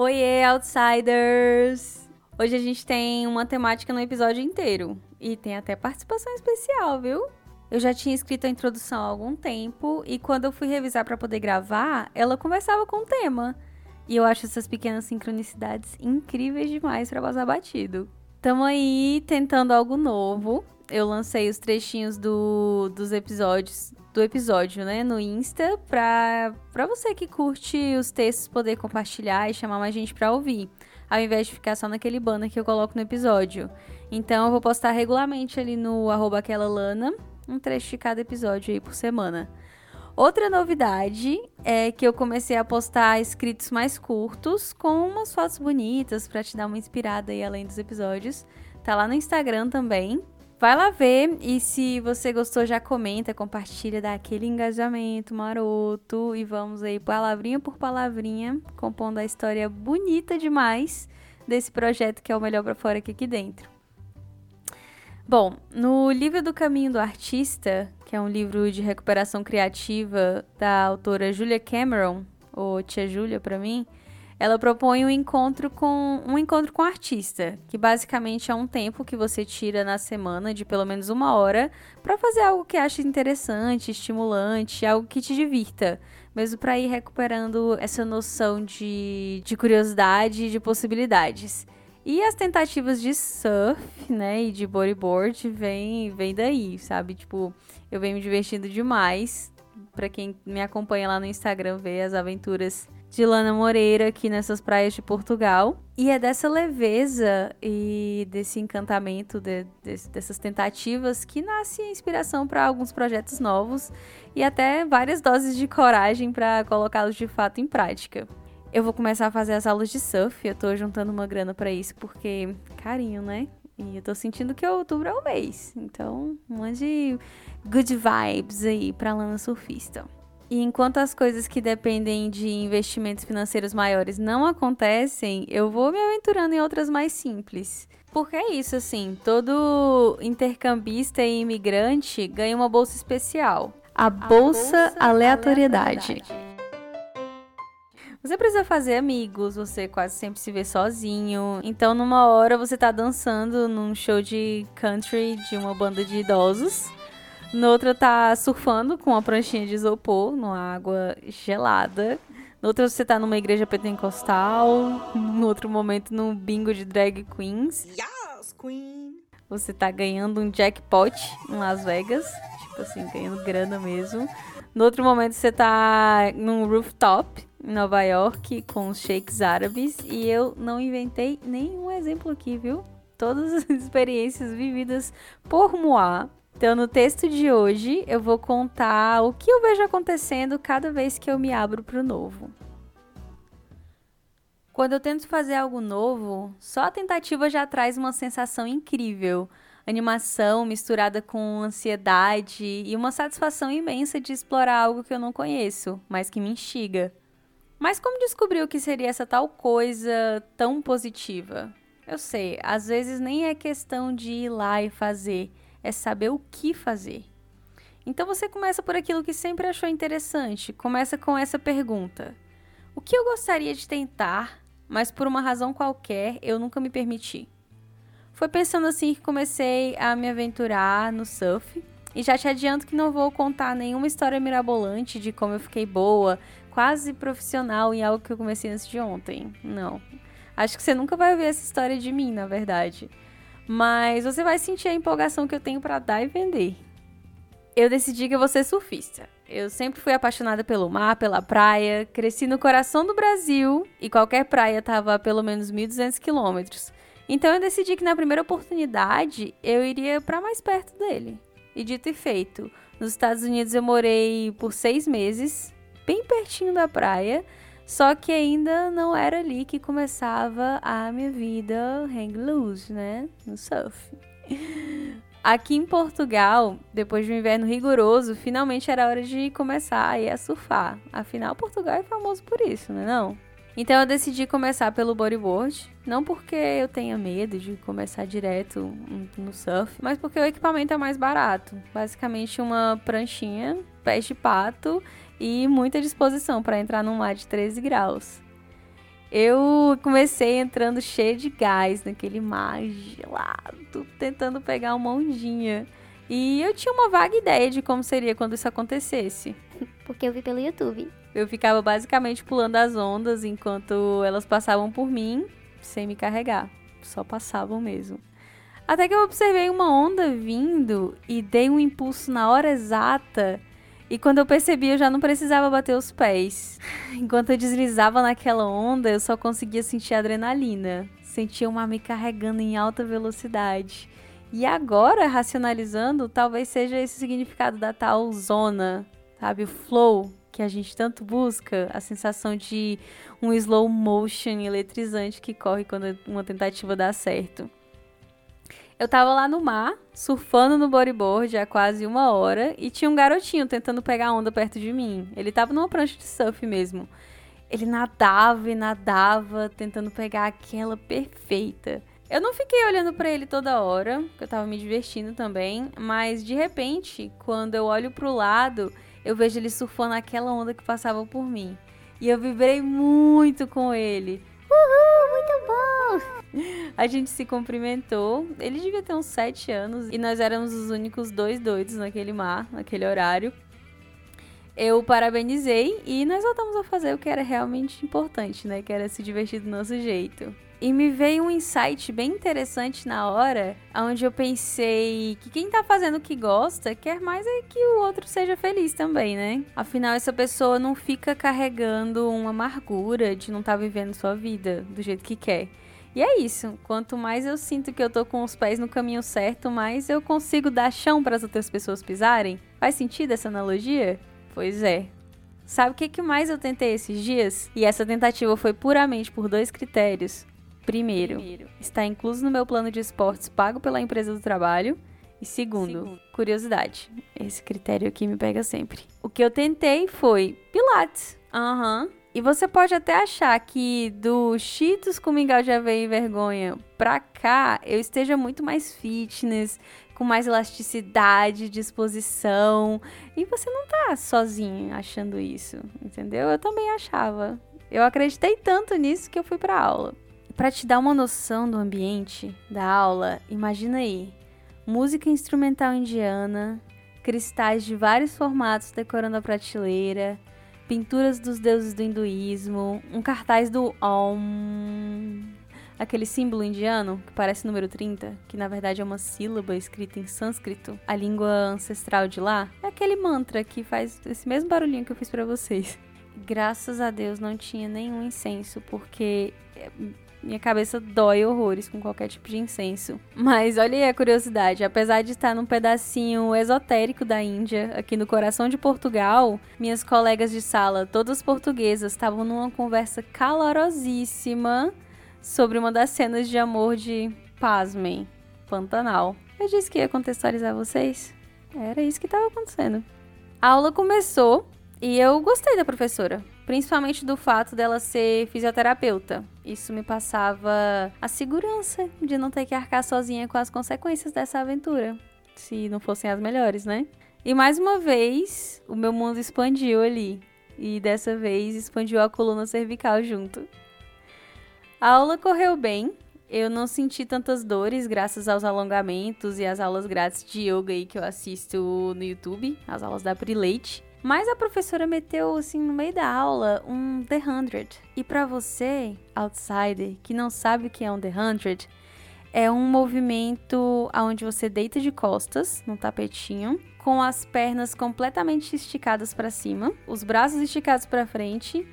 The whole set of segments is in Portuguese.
Oiê, outsiders! Hoje a gente tem uma temática no episódio inteiro e tem até participação especial, viu? Eu já tinha escrito a introdução há algum tempo e quando eu fui revisar para poder gravar, ela conversava com o tema. E eu acho essas pequenas sincronicidades incríveis demais para passar batido. Tamo aí tentando algo novo. Eu lancei os trechinhos do, dos episódios do episódio, né, no Insta, pra, pra você que curte os textos poder compartilhar e chamar mais gente pra ouvir, ao invés de ficar só naquele banner que eu coloco no episódio. Então eu vou postar regularmente ali no arroba aquela lana, um trecho de cada episódio aí por semana. Outra novidade é que eu comecei a postar escritos mais curtos com umas fotos bonitas para te dar uma inspirada aí além dos episódios. Tá lá no Instagram também. Vai lá ver e se você gostou já comenta, compartilha, dá aquele engajamento maroto e vamos aí palavrinha por palavrinha compondo a história bonita demais desse projeto que é o melhor para fora aqui, aqui dentro. Bom, no livro do Caminho do Artista, que é um livro de recuperação criativa da autora Julia Cameron, ou Tia Julia para mim, ela propõe um encontro com um encontro com artista, que basicamente é um tempo que você tira na semana de pelo menos uma hora para fazer algo que ache interessante, estimulante, algo que te divirta, mesmo para ir recuperando essa noção de, de curiosidade e de possibilidades. E as tentativas de surf, né, e de bodyboard vem, vem daí, sabe? Tipo, eu venho me divertindo demais. Para quem me acompanha lá no Instagram, ver as aventuras de Lana Moreira aqui nessas praias de Portugal. E é dessa leveza e desse encantamento, de, de, dessas tentativas, que nasce a inspiração para alguns projetos novos e até várias doses de coragem para colocá-los de fato em prática. Eu vou começar a fazer as aulas de surf. Eu tô juntando uma grana para isso porque carinho, né? E eu tô sentindo que outubro é o mês. Então, um monte de good vibes aí pra Lana Surfista. E enquanto as coisas que dependem de investimentos financeiros maiores não acontecem, eu vou me aventurando em outras mais simples. Porque é isso, assim, todo intercambista e imigrante ganha uma bolsa especial. A, a Bolsa, bolsa aleatoriedade. aleatoriedade. Você precisa fazer amigos, você quase sempre se vê sozinho. Então, numa hora você tá dançando num show de country de uma banda de idosos. Noutra tá surfando com uma pranchinha de isopor numa água gelada. Noutra você tá numa igreja pentecostal. No outro momento num bingo de drag queens. Yes, queen! Você tá ganhando um jackpot em Las Vegas. Tipo assim, ganhando grana mesmo. No outro momento você tá num rooftop em Nova York com os sheiks árabes e eu não inventei nenhum exemplo aqui, viu? Todas as experiências vividas por Moá. Então, no texto de hoje, eu vou contar o que eu vejo acontecendo cada vez que eu me abro para o novo. Quando eu tento fazer algo novo, só a tentativa já traz uma sensação incrível. Animação misturada com ansiedade e uma satisfação imensa de explorar algo que eu não conheço, mas que me instiga. Mas como descobrir o que seria essa tal coisa tão positiva? Eu sei, às vezes nem é questão de ir lá e fazer, é saber o que fazer. Então você começa por aquilo que sempre achou interessante, começa com essa pergunta: O que eu gostaria de tentar, mas por uma razão qualquer eu nunca me permiti? Foi pensando assim que comecei a me aventurar no surf. E já te adianto que não vou contar nenhuma história mirabolante de como eu fiquei boa, quase profissional em algo que eu comecei antes de ontem. Não. Acho que você nunca vai ouvir essa história de mim, na verdade. Mas você vai sentir a empolgação que eu tenho para dar e vender. Eu decidi que eu vou ser surfista. Eu sempre fui apaixonada pelo mar, pela praia, cresci no coração do Brasil e qualquer praia estava a pelo menos 1.200 quilômetros. Então eu decidi que na primeira oportunidade eu iria para mais perto dele. E dito e feito, nos Estados Unidos eu morei por seis meses bem pertinho da praia. Só que ainda não era ali que começava a minha vida hang loose, né? No surf. Aqui em Portugal, depois de um inverno rigoroso, finalmente era hora de começar a, a surfar. Afinal, Portugal é famoso por isso, não é não? Então eu decidi começar pelo bodyboard, não porque eu tenha medo de começar direto no surf, mas porque o equipamento é mais barato. Basicamente uma pranchinha, pés de pato e muita disposição para entrar num mar de 13 graus. Eu comecei entrando cheio de gás naquele mar gelado, tentando pegar uma ondinha. E eu tinha uma vaga ideia de como seria quando isso acontecesse. Porque eu vi pelo YouTube. Eu ficava basicamente pulando as ondas enquanto elas passavam por mim, sem me carregar. Só passavam mesmo. Até que eu observei uma onda vindo e dei um impulso na hora exata. E quando eu percebi, eu já não precisava bater os pés. Enquanto eu deslizava naquela onda, eu só conseguia sentir adrenalina. Sentia uma me carregando em alta velocidade. E agora, racionalizando, talvez seja esse o significado da tal zona, sabe? O flow, que a gente tanto busca, a sensação de um slow motion eletrizante que corre quando uma tentativa dá certo. Eu tava lá no mar, surfando no bodyboard há quase uma hora, e tinha um garotinho tentando pegar onda perto de mim. Ele tava numa prancha de surf mesmo. Ele nadava e nadava, tentando pegar aquela perfeita. Eu não fiquei olhando para ele toda hora, porque eu tava me divertindo também, mas de repente, quando eu olho pro lado, eu vejo ele surfando aquela onda que passava por mim. E eu vibrei muito com ele. A gente se cumprimentou. Ele devia ter uns 7 anos e nós éramos os únicos dois doidos naquele mar, naquele horário. Eu parabenizei e nós voltamos a fazer o que era realmente importante, né? Que era se divertir do nosso jeito. E me veio um insight bem interessante na hora, onde eu pensei que quem tá fazendo o que gosta quer mais é que o outro seja feliz também, né? Afinal, essa pessoa não fica carregando uma amargura de não estar tá vivendo sua vida do jeito que quer. E é isso. Quanto mais eu sinto que eu tô com os pés no caminho certo, mais eu consigo dar chão para as outras pessoas pisarem. Faz sentido essa analogia? Pois é. Sabe o que, que mais eu tentei esses dias? E essa tentativa foi puramente por dois critérios. Primeiro, Primeiro, está incluso no meu plano de esportes pago pela empresa do trabalho. E segundo, segundo, curiosidade. Esse critério aqui me pega sempre. O que eu tentei foi Pilates. Aham. Uhum. E você pode até achar que do Cheetos com mingau de aveia e vergonha pra cá, eu esteja muito mais fitness, com mais elasticidade, disposição. E você não tá sozinho achando isso, entendeu? Eu também achava. Eu acreditei tanto nisso que eu fui pra aula. Para te dar uma noção do ambiente da aula, imagina aí: música instrumental indiana, cristais de vários formatos decorando a prateleira, pinturas dos deuses do hinduísmo, um cartaz do Om, aquele símbolo indiano que parece número 30, que na verdade é uma sílaba escrita em sânscrito, a língua ancestral de lá. É aquele mantra que faz esse mesmo barulhinho que eu fiz para vocês. Graças a Deus não tinha nenhum incenso, porque minha cabeça dói horrores com qualquer tipo de incenso. Mas olha aí a curiosidade: apesar de estar num pedacinho esotérico da Índia, aqui no coração de Portugal, minhas colegas de sala, todas portuguesas, estavam numa conversa calorosíssima sobre uma das cenas de amor de Pasmem, Pantanal. Eu disse que ia contextualizar vocês. Era isso que estava acontecendo. A aula começou e eu gostei da professora principalmente do fato dela ser fisioterapeuta. Isso me passava a segurança de não ter que arcar sozinha com as consequências dessa aventura, se não fossem as melhores, né? E mais uma vez, o meu mundo expandiu ali, e dessa vez expandiu a coluna cervical junto. A aula correu bem, eu não senti tantas dores graças aos alongamentos e às aulas grátis de yoga aí que eu assisto no YouTube, as aulas da Prileite. Mas a professora meteu assim no meio da aula um The Hundred. E para você, outsider, que não sabe o que é um The Hundred, é um movimento onde você deita de costas no tapetinho, com as pernas completamente esticadas para cima, os braços esticados para frente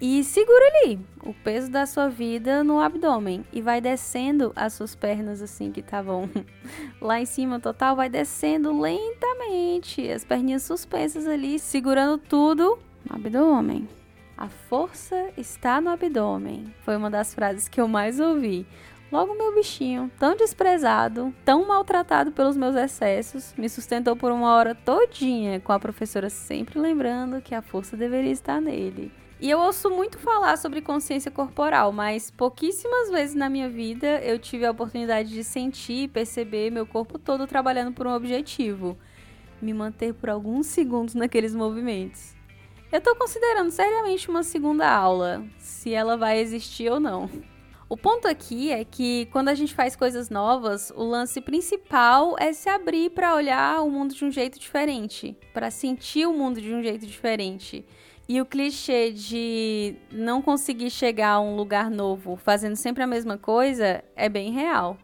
e segura ali o peso da sua vida no abdômen e vai descendo as suas pernas assim que estavam lá em cima total, vai descendo lentamente, as perninhas suspensas ali, segurando tudo no abdômen. A força está no abdômen. Foi uma das frases que eu mais ouvi. Logo, meu bichinho, tão desprezado, tão maltratado pelos meus excessos, me sustentou por uma hora todinha, com a professora sempre lembrando que a força deveria estar nele. E eu ouço muito falar sobre consciência corporal, mas pouquíssimas vezes na minha vida eu tive a oportunidade de sentir e perceber meu corpo todo trabalhando por um objetivo: me manter por alguns segundos naqueles movimentos. Eu tô considerando seriamente uma segunda aula, se ela vai existir ou não. O ponto aqui é que quando a gente faz coisas novas, o lance principal é se abrir para olhar o mundo de um jeito diferente, para sentir o mundo de um jeito diferente. E o clichê de não conseguir chegar a um lugar novo fazendo sempre a mesma coisa é bem real.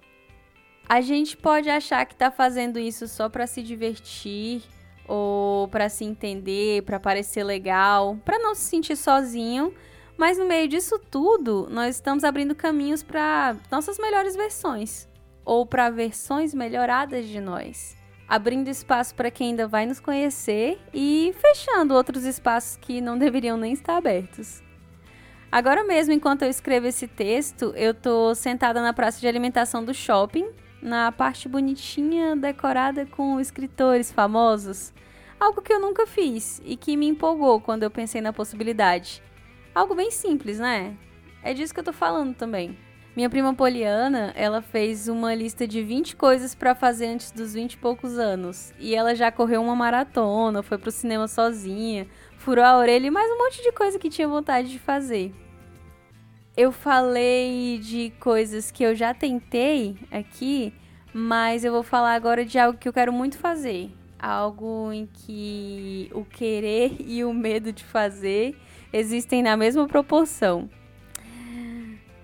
A gente pode achar que está fazendo isso só para se divertir ou para se entender, para parecer legal, para não se sentir sozinho. Mas no meio disso tudo, nós estamos abrindo caminhos para nossas melhores versões ou para versões melhoradas de nós, abrindo espaço para quem ainda vai nos conhecer e fechando outros espaços que não deveriam nem estar abertos. Agora mesmo, enquanto eu escrevo esse texto, eu tô sentada na praça de alimentação do shopping, na parte bonitinha decorada com escritores famosos algo que eu nunca fiz e que me empolgou quando eu pensei na possibilidade. Algo bem simples, né? É disso que eu tô falando também. Minha prima Poliana, ela fez uma lista de 20 coisas para fazer antes dos 20 e poucos anos. E ela já correu uma maratona, foi pro cinema sozinha, furou a orelha e mais um monte de coisa que tinha vontade de fazer. Eu falei de coisas que eu já tentei aqui, mas eu vou falar agora de algo que eu quero muito fazer algo em que o querer e o medo de fazer existem na mesma proporção.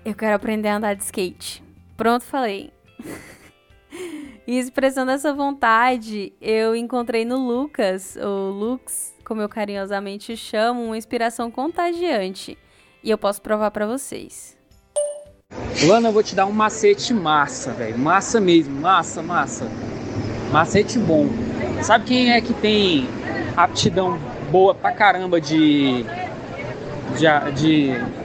Eu quero aprender a andar de skate. Pronto, falei. e expressando essa vontade, eu encontrei no Lucas, ou Lux, como eu carinhosamente chamo, uma inspiração contagiante. E eu posso provar para vocês. Lana, eu vou te dar um macete massa, velho. Massa mesmo, massa, massa. Macete bom. Sabe quem é que tem aptidão boa pra caramba de, de, de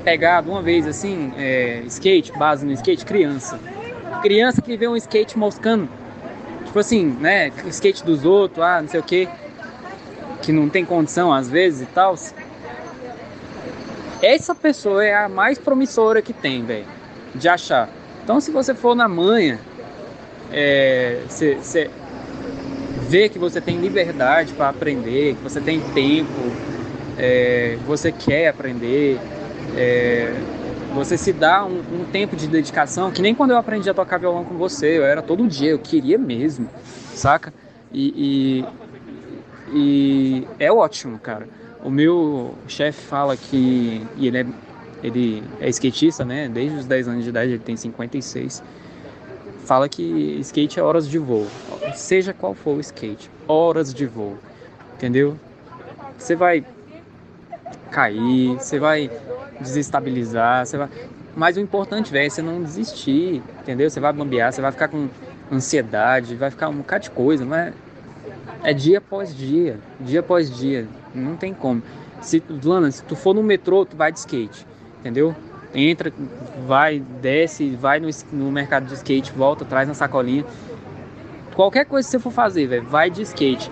pegar de uma vez assim, é, skate, base no skate? Criança. Criança que vê um skate moscando, tipo assim, né? Skate dos outros, ah, não sei o que, que não tem condição às vezes e tal. Essa pessoa é a mais promissora que tem, velho, de achar. Então, se você for na manhã, é, cê, cê, ver que você tem liberdade para aprender, que você tem tempo, é, você quer aprender, é, você se dá um, um, tempo de dedicação, que nem quando eu aprendi a tocar violão com você, eu era todo dia, eu queria mesmo, saca? E, e, e é ótimo, cara. O meu chefe fala que e ele é, ele é skatista, né? Desde os 10 anos de idade, ele tem 56 fala que skate é horas de voo, seja qual for o skate, horas de voo, entendeu? Você vai cair, você vai desestabilizar, você vai. Mas o importante, velho, é você não desistir, entendeu? Você vai bambear, você vai ficar com ansiedade, vai ficar um bocado de coisa, mas é dia após dia, dia após dia, não tem como. Se, Lana, se tu for no metrô, tu vai de skate, entendeu? entra, vai, desce, vai no, no mercado de skate, volta, traz na sacolinha. Qualquer coisa que você for fazer, velho, vai de skate.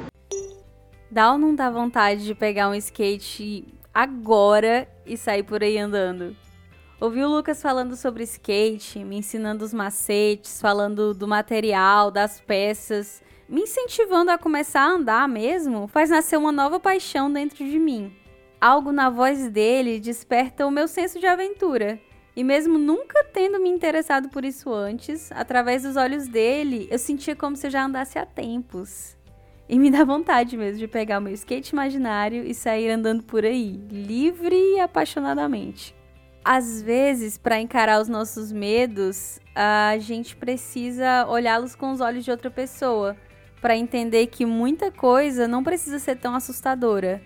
Dá ou não dá vontade de pegar um skate agora e sair por aí andando? Ouvi o Lucas falando sobre skate, me ensinando os macetes, falando do material, das peças, me incentivando a começar a andar mesmo, faz nascer uma nova paixão dentro de mim. Algo na voz dele desperta o meu senso de aventura. E mesmo nunca tendo me interessado por isso antes, através dos olhos dele, eu sentia como se eu já andasse há tempos. E me dá vontade mesmo de pegar o meu skate imaginário e sair andando por aí, livre e apaixonadamente. Às vezes, para encarar os nossos medos, a gente precisa olhá-los com os olhos de outra pessoa, para entender que muita coisa não precisa ser tão assustadora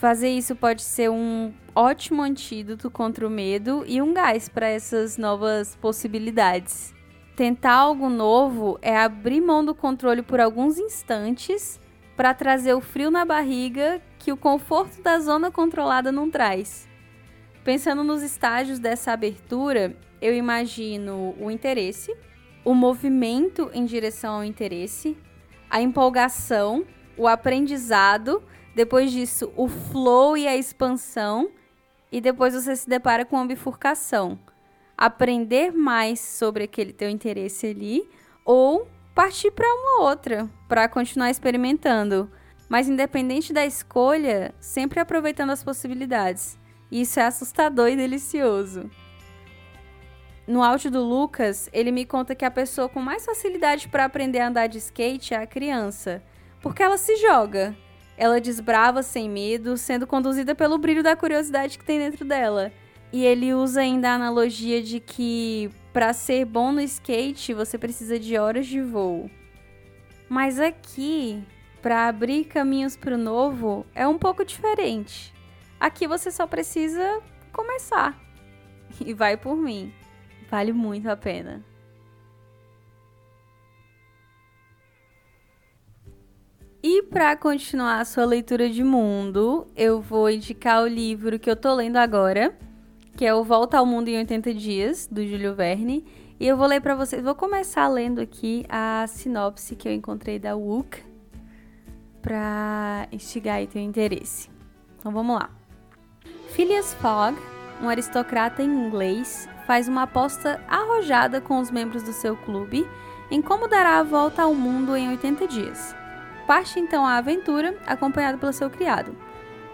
Fazer isso pode ser um ótimo antídoto contra o medo e um gás para essas novas possibilidades. Tentar algo novo é abrir mão do controle por alguns instantes para trazer o frio na barriga que o conforto da zona controlada não traz. Pensando nos estágios dessa abertura, eu imagino o interesse, o movimento em direção ao interesse, a empolgação, o aprendizado, depois disso o flow e a expansão, e depois você se depara com a bifurcação. Aprender mais sobre aquele teu interesse ali ou partir para uma outra, para continuar experimentando. Mas independente da escolha, sempre aproveitando as possibilidades. Isso é assustador e delicioso. No áudio do Lucas, ele me conta que a pessoa com mais facilidade para aprender a andar de skate é a criança, porque ela se joga. Ela desbrava sem medo, sendo conduzida pelo brilho da curiosidade que tem dentro dela. E ele usa ainda a analogia de que para ser bom no skate, você precisa de horas de voo. Mas aqui, para abrir caminhos para o novo, é um pouco diferente. Aqui você só precisa começar. E vai por mim. Vale muito a pena. E para continuar a sua leitura de mundo, eu vou indicar o livro que eu tô lendo agora, que é o Volta ao Mundo em 80 Dias, do Júlio Verne. E eu vou ler para vocês, vou começar lendo aqui a sinopse que eu encontrei da WUC para instigar aí teu interesse. Então vamos lá. Phileas Fogg, um aristocrata inglês, faz uma aposta arrojada com os membros do seu clube em como dará a volta ao mundo em 80 dias. Parte então à aventura, acompanhado pelo seu criado.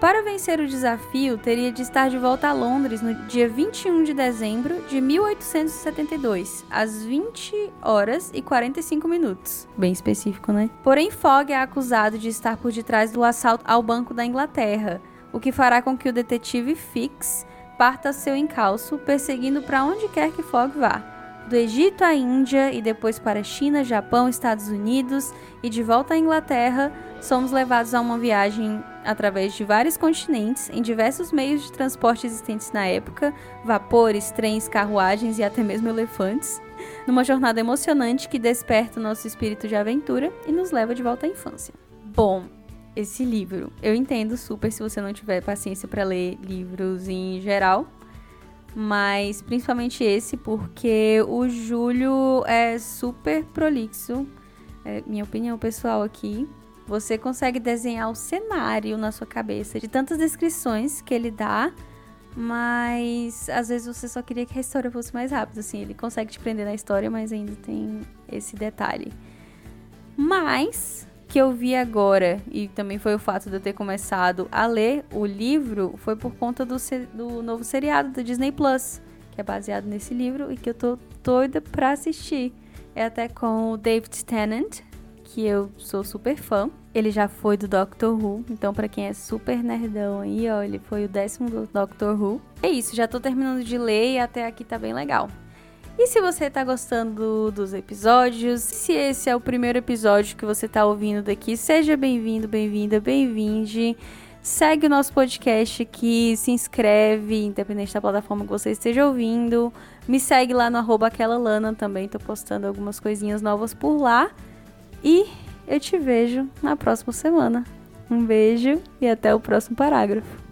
Para vencer o desafio, teria de estar de volta a Londres no dia 21 de dezembro de 1872, às 20 horas e 45 minutos. Bem específico, né? Porém, Fogg é acusado de estar por detrás do assalto ao Banco da Inglaterra, o que fará com que o detetive Fix parta seu encalço, perseguindo para onde quer que Fogg vá do Egito à Índia e depois para China, Japão, Estados Unidos e de volta à Inglaterra, somos levados a uma viagem através de vários continentes em diversos meios de transporte existentes na época, vapores, trens, carruagens e até mesmo elefantes, numa jornada emocionante que desperta o nosso espírito de aventura e nos leva de volta à infância. Bom, esse livro, eu entendo super se você não tiver paciência para ler livros em geral, mas principalmente esse porque o Júlio é super prolixo, é minha opinião pessoal aqui. Você consegue desenhar o cenário na sua cabeça de tantas descrições que ele dá, mas às vezes você só queria que a história fosse mais rápida, assim, ele consegue te prender na história, mas ainda tem esse detalhe. Mas que eu vi agora, e também foi o fato de eu ter começado a ler o livro, foi por conta do, do novo seriado da Disney Plus, que é baseado nesse livro e que eu tô doida pra assistir. É até com o David Tennant, que eu sou super fã. Ele já foi do Doctor Who, então para quem é super nerdão aí, ó, ele foi o décimo do Doctor Who. É isso, já tô terminando de ler e até aqui tá bem legal. E se você tá gostando dos episódios, se esse é o primeiro episódio que você tá ouvindo daqui, seja bem-vindo, bem-vinda, bem-vinde. Segue o nosso podcast aqui, se inscreve, independente da plataforma que você esteja ouvindo. Me segue lá no arroba aquela lana também, tô postando algumas coisinhas novas por lá. E eu te vejo na próxima semana. Um beijo e até o próximo parágrafo.